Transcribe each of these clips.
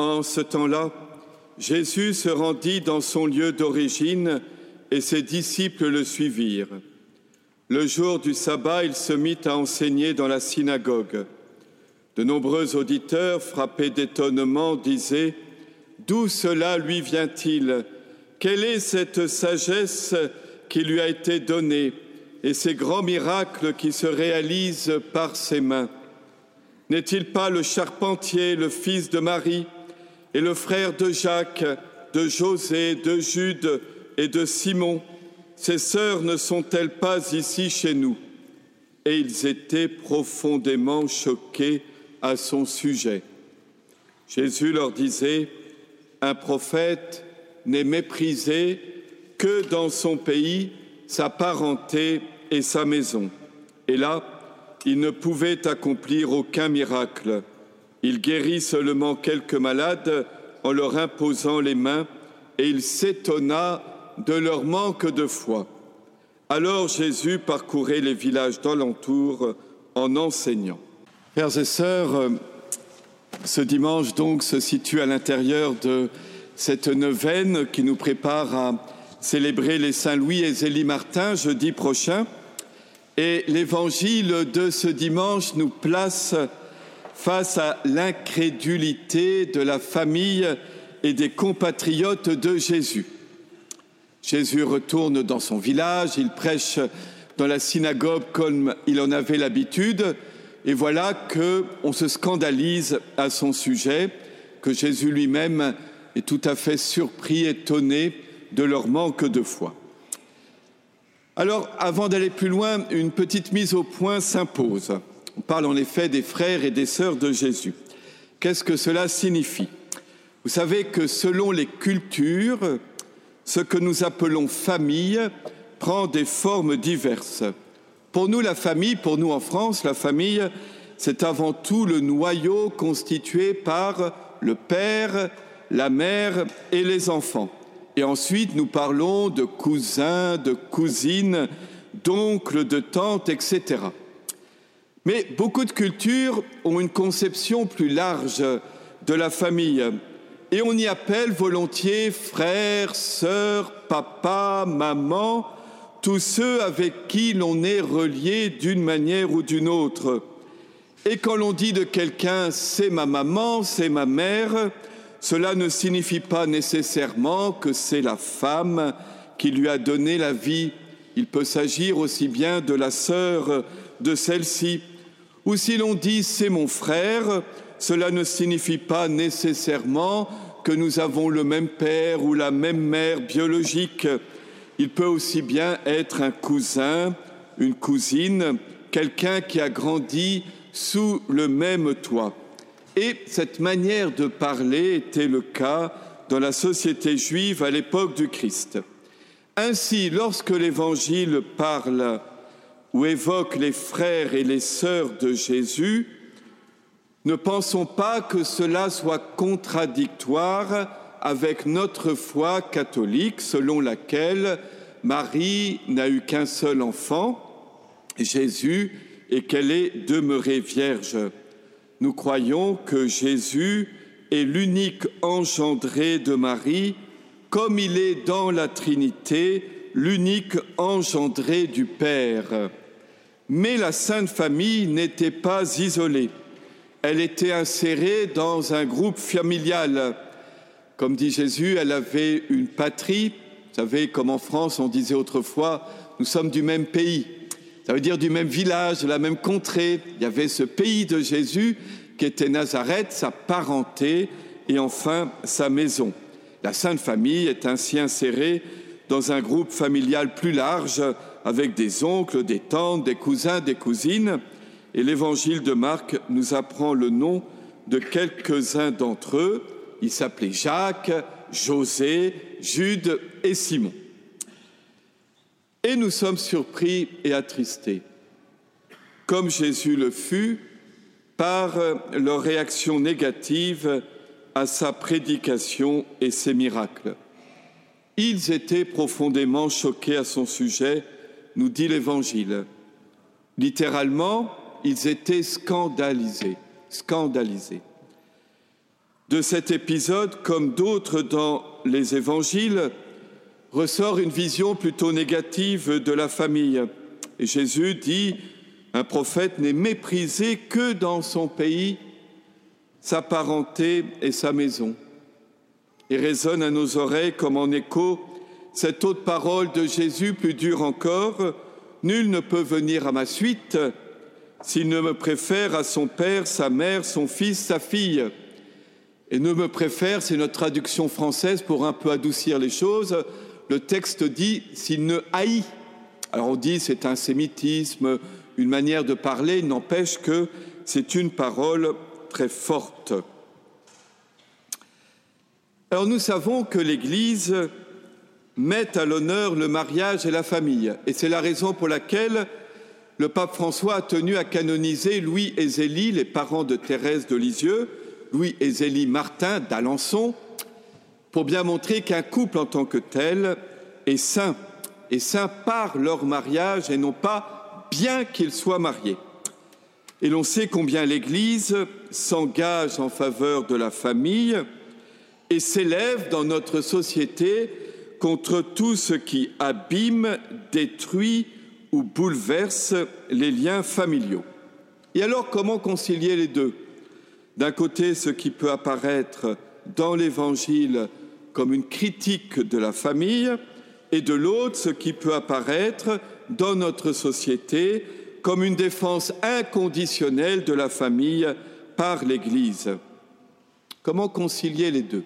En ce temps-là, Jésus se rendit dans son lieu d'origine et ses disciples le suivirent. Le jour du sabbat, il se mit à enseigner dans la synagogue. De nombreux auditeurs, frappés d'étonnement, disaient D'où cela lui vient-il? Quelle est cette sagesse qui lui a été donnée et ces grands miracles qui se réalisent par ses mains? N'est-il pas le charpentier, le fils de Marie, et le frère de Jacques, de José, de Jude et de Simon Ses sœurs ne sont-elles pas ici chez nous? Et ils étaient profondément choqués à son sujet. Jésus leur disait, Un prophète n'est méprisé que dans son pays, sa parenté et sa maison. Et là, il ne pouvait accomplir aucun miracle. Il guérit seulement quelques malades en leur imposant les mains et il s'étonna de leur manque de foi. Alors Jésus parcourait les villages d'alentour en enseignant. Frères et sœurs, ce dimanche donc se situe à l'intérieur de cette neuvaine qui nous prépare à célébrer les Saints Louis et Zélie Martin jeudi prochain. Et l'évangile de ce dimanche nous place face à l'incrédulité de la famille et des compatriotes de Jésus. Jésus retourne dans son village, il prêche dans la synagogue comme il en avait l'habitude, et voilà que on se scandalise à son sujet, que Jésus lui-même est tout à fait surpris, étonné de leur manque de foi. Alors, avant d'aller plus loin, une petite mise au point s'impose. On parle en effet des frères et des sœurs de Jésus. Qu'est-ce que cela signifie? Vous savez que selon les cultures, ce que nous appelons famille prend des formes diverses. Pour nous, la famille, pour nous en France, la famille, c'est avant tout le noyau constitué par le père, la mère et les enfants. Et ensuite, nous parlons de cousins, de cousines, d'oncles, de tantes, etc. Mais beaucoup de cultures ont une conception plus large de la famille et on y appelle volontiers frères, sœurs, papa, maman, tous ceux avec qui l'on est relié d'une manière ou d'une autre. Et quand l'on dit de quelqu'un c'est ma maman, c'est ma mère, cela ne signifie pas nécessairement que c'est la femme qui lui a donné la vie. Il peut s'agir aussi bien de la sœur de celle-ci. Ou si l'on dit c'est mon frère, cela ne signifie pas nécessairement que nous avons le même père ou la même mère biologique. Il peut aussi bien être un cousin, une cousine, quelqu'un qui a grandi sous le même toit. Et cette manière de parler était le cas dans la société juive à l'époque du Christ. Ainsi, lorsque l'Évangile parle ou évoque les frères et les sœurs de Jésus, ne pensons pas que cela soit contradictoire avec notre foi catholique selon laquelle Marie n'a eu qu'un seul enfant, Jésus, et qu'elle est demeurée vierge nous croyons que Jésus est l'unique engendré de Marie, comme il est dans la Trinité l'unique engendré du Père. Mais la Sainte Famille n'était pas isolée. Elle était insérée dans un groupe familial. Comme dit Jésus, elle avait une patrie. Vous savez, comme en France, on disait autrefois, nous sommes du même pays. Ça veut dire du même village, de la même contrée. Il y avait ce pays de Jésus qui était Nazareth, sa parenté et enfin sa maison. La Sainte Famille est ainsi insérée dans un groupe familial plus large avec des oncles, des tantes, des cousins, des cousines. Et l'évangile de Marc nous apprend le nom de quelques-uns d'entre eux. Ils s'appelaient Jacques, José, Jude et Simon. Et nous sommes surpris et attristés. Comme Jésus le fut par leur réaction négative à sa prédication et ses miracles. Ils étaient profondément choqués à son sujet, nous dit l'Évangile. Littéralement, ils étaient scandalisés, scandalisés. De cet épisode, comme d'autres dans les évangiles, ressort une vision plutôt négative de la famille. Et Jésus dit, un prophète n'est méprisé que dans son pays, sa parenté et sa maison. Et résonne à nos oreilles comme en écho cette autre parole de Jésus plus dure encore, Nul ne peut venir à ma suite s'il ne me préfère à son père, sa mère, son fils, sa fille. Et ne me préfère, c'est notre traduction française pour un peu adoucir les choses. Le texte dit s'il ne haït. Alors on dit c'est un sémitisme, une manière de parler, n'empêche que c'est une parole très forte. Alors nous savons que l'Église met à l'honneur le mariage et la famille, et c'est la raison pour laquelle le pape François a tenu à canoniser Louis et Zélie, les parents de Thérèse de Lisieux, Louis et Zélie Martin d'Alençon, pour bien montrer qu'un couple en tant que tel est saint, et saint par leur mariage et non pas bien qu'ils soient mariés. Et l'on sait combien l'Église s'engage en faveur de la famille et s'élève dans notre société contre tout ce qui abîme, détruit ou bouleverse les liens familiaux. Et alors, comment concilier les deux? D'un côté, ce qui peut apparaître dans l'Évangile comme une critique de la famille, et de l'autre, ce qui peut apparaître dans notre société comme une défense inconditionnelle de la famille par l'Église. Comment concilier les deux?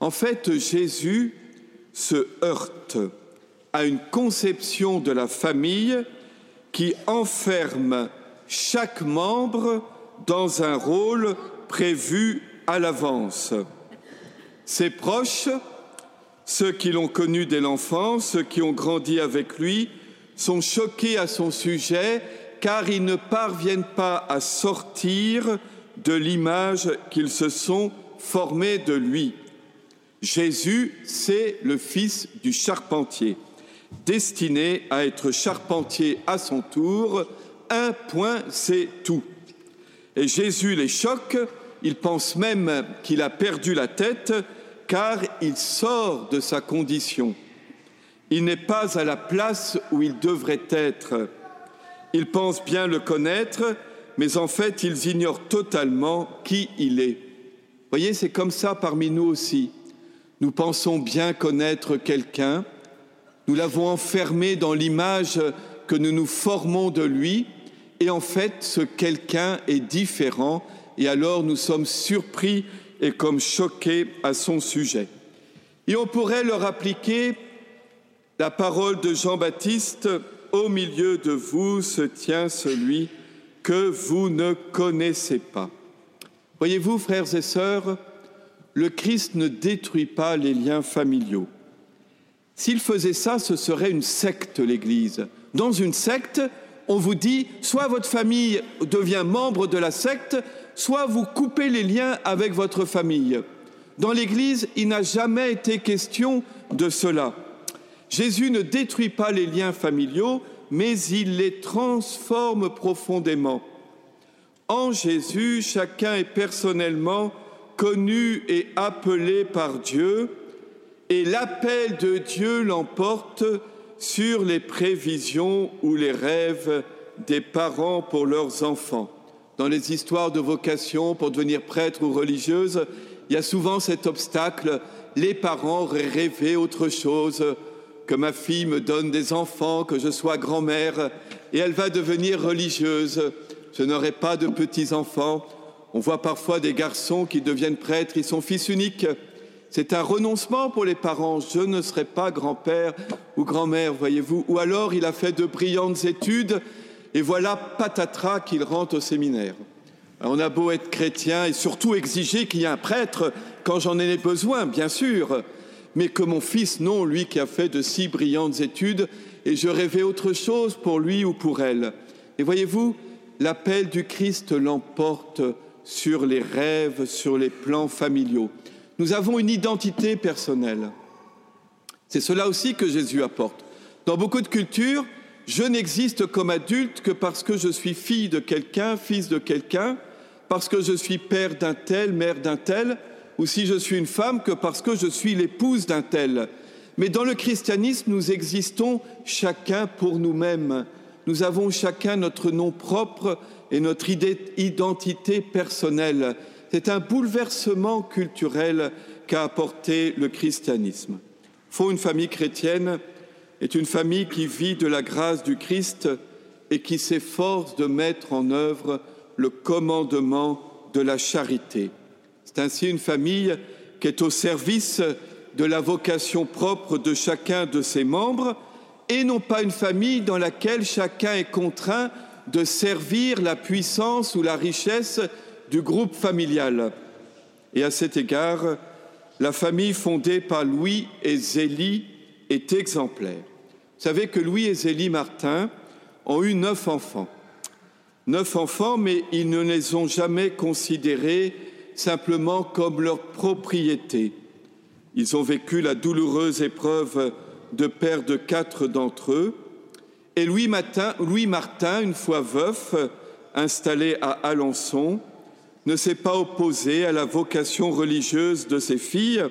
En fait, Jésus se heurte à une conception de la famille qui enferme chaque membre dans un rôle prévu à l'avance. Ses proches, ceux qui l'ont connu dès l'enfance, ceux qui ont grandi avec lui, sont choqués à son sujet car ils ne parviennent pas à sortir de l'image qu'ils se sont formés de lui. Jésus, c'est le fils du charpentier destiné à être charpentier à son tour. Un point, c'est tout. Et Jésus les choque, il pense même qu'il a perdu la tête car il sort de sa condition. Il n'est pas à la place où il devrait être. Ils pensent bien le connaître, mais en fait, ils ignorent totalement qui il est. Voyez, c'est comme ça parmi nous aussi. Nous pensons bien connaître quelqu'un, nous l'avons enfermé dans l'image que nous nous formons de lui, et en fait, ce quelqu'un est différent, et alors nous sommes surpris et comme choqués à son sujet. Et on pourrait leur appliquer la parole de Jean-Baptiste Au milieu de vous se tient celui que vous ne connaissez pas. Voyez-vous, frères et sœurs, le Christ ne détruit pas les liens familiaux. S'il faisait ça, ce serait une secte, l'Église. Dans une secte, on vous dit, soit votre famille devient membre de la secte, soit vous coupez les liens avec votre famille. Dans l'Église, il n'a jamais été question de cela. Jésus ne détruit pas les liens familiaux, mais il les transforme profondément. En Jésus, chacun est personnellement connu et appelé par Dieu, et l'appel de Dieu l'emporte sur les prévisions ou les rêves des parents pour leurs enfants. Dans les histoires de vocation pour devenir prêtre ou religieuse, il y a souvent cet obstacle. Les parents rêvé autre chose, que ma fille me donne des enfants, que je sois grand-mère, et elle va devenir religieuse. Je n'aurai pas de petits-enfants. On voit parfois des garçons qui deviennent prêtres, ils sont fils uniques. C'est un renoncement pour les parents. Je ne serai pas grand-père ou grand-mère, voyez-vous. Ou alors il a fait de brillantes études et voilà patatras qu'il rentre au séminaire. on a beau être chrétien et surtout exiger qu'il y ait un prêtre quand j'en ai besoin, bien sûr, mais que mon fils, non, lui qui a fait de si brillantes études, et je rêvais autre chose pour lui ou pour elle. Et voyez-vous, l'appel du Christ l'emporte sur les rêves, sur les plans familiaux nous avons une identité personnelle. C'est cela aussi que Jésus apporte. Dans beaucoup de cultures, je n'existe comme adulte que parce que je suis fille de quelqu'un, fils de quelqu'un. parce que je suis père d'un tel, mère d'un tel, ou si je suis une femme que parce que je suis l'épouse d'un tel. Mais dans le christianisme, nous existons chacun pour nous-mêmes. Nous avons chacun notre nom propre et notre identité personnelle. C'est un bouleversement culturel qu'a apporté le christianisme. Faut une famille chrétienne est une famille qui vit de la grâce du Christ et qui s'efforce de mettre en œuvre le commandement de la charité. C'est ainsi une famille qui est au service de la vocation propre de chacun de ses membres et non pas une famille dans laquelle chacun est contraint de servir la puissance ou la richesse du groupe familial. Et à cet égard, la famille fondée par Louis et Zélie est exemplaire. Vous savez que Louis et Zélie Martin ont eu neuf enfants. Neuf enfants, mais ils ne les ont jamais considérés simplement comme leur propriété. Ils ont vécu la douloureuse épreuve de perdre quatre d'entre eux. Et Louis Martin, Louis Martin, une fois veuf, installé à Alençon, ne s'est pas opposé à la vocation religieuse de ses filles,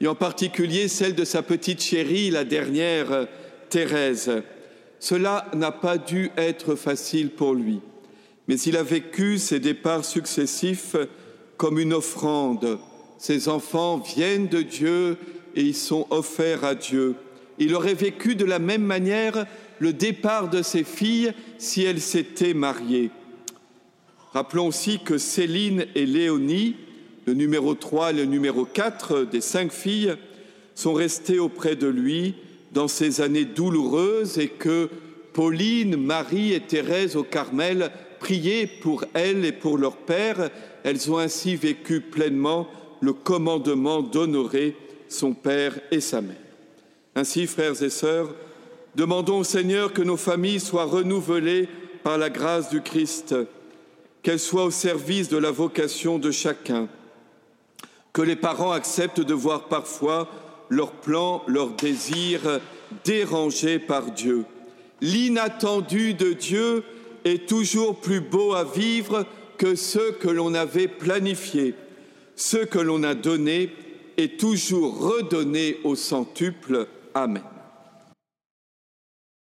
et en particulier celle de sa petite chérie, la dernière, Thérèse. Cela n'a pas dû être facile pour lui, mais il a vécu ses départs successifs comme une offrande. Ses enfants viennent de Dieu et ils sont offerts à Dieu. Il aurait vécu de la même manière le départ de ses filles si elles s'étaient mariées. Rappelons aussi que Céline et Léonie, le numéro 3 et le numéro 4 des cinq filles, sont restées auprès de lui dans ces années douloureuses et que Pauline, Marie et Thérèse au Carmel priaient pour elles et pour leur père. Elles ont ainsi vécu pleinement le commandement d'honorer son père et sa mère. Ainsi, frères et sœurs, demandons au Seigneur que nos familles soient renouvelées par la grâce du Christ qu'elle soit au service de la vocation de chacun, que les parents acceptent de voir parfois leurs plans, leurs désirs dérangés par Dieu. L'inattendu de Dieu est toujours plus beau à vivre que ce que l'on avait planifié. Ce que l'on a donné est toujours redonné au centuple. Amen.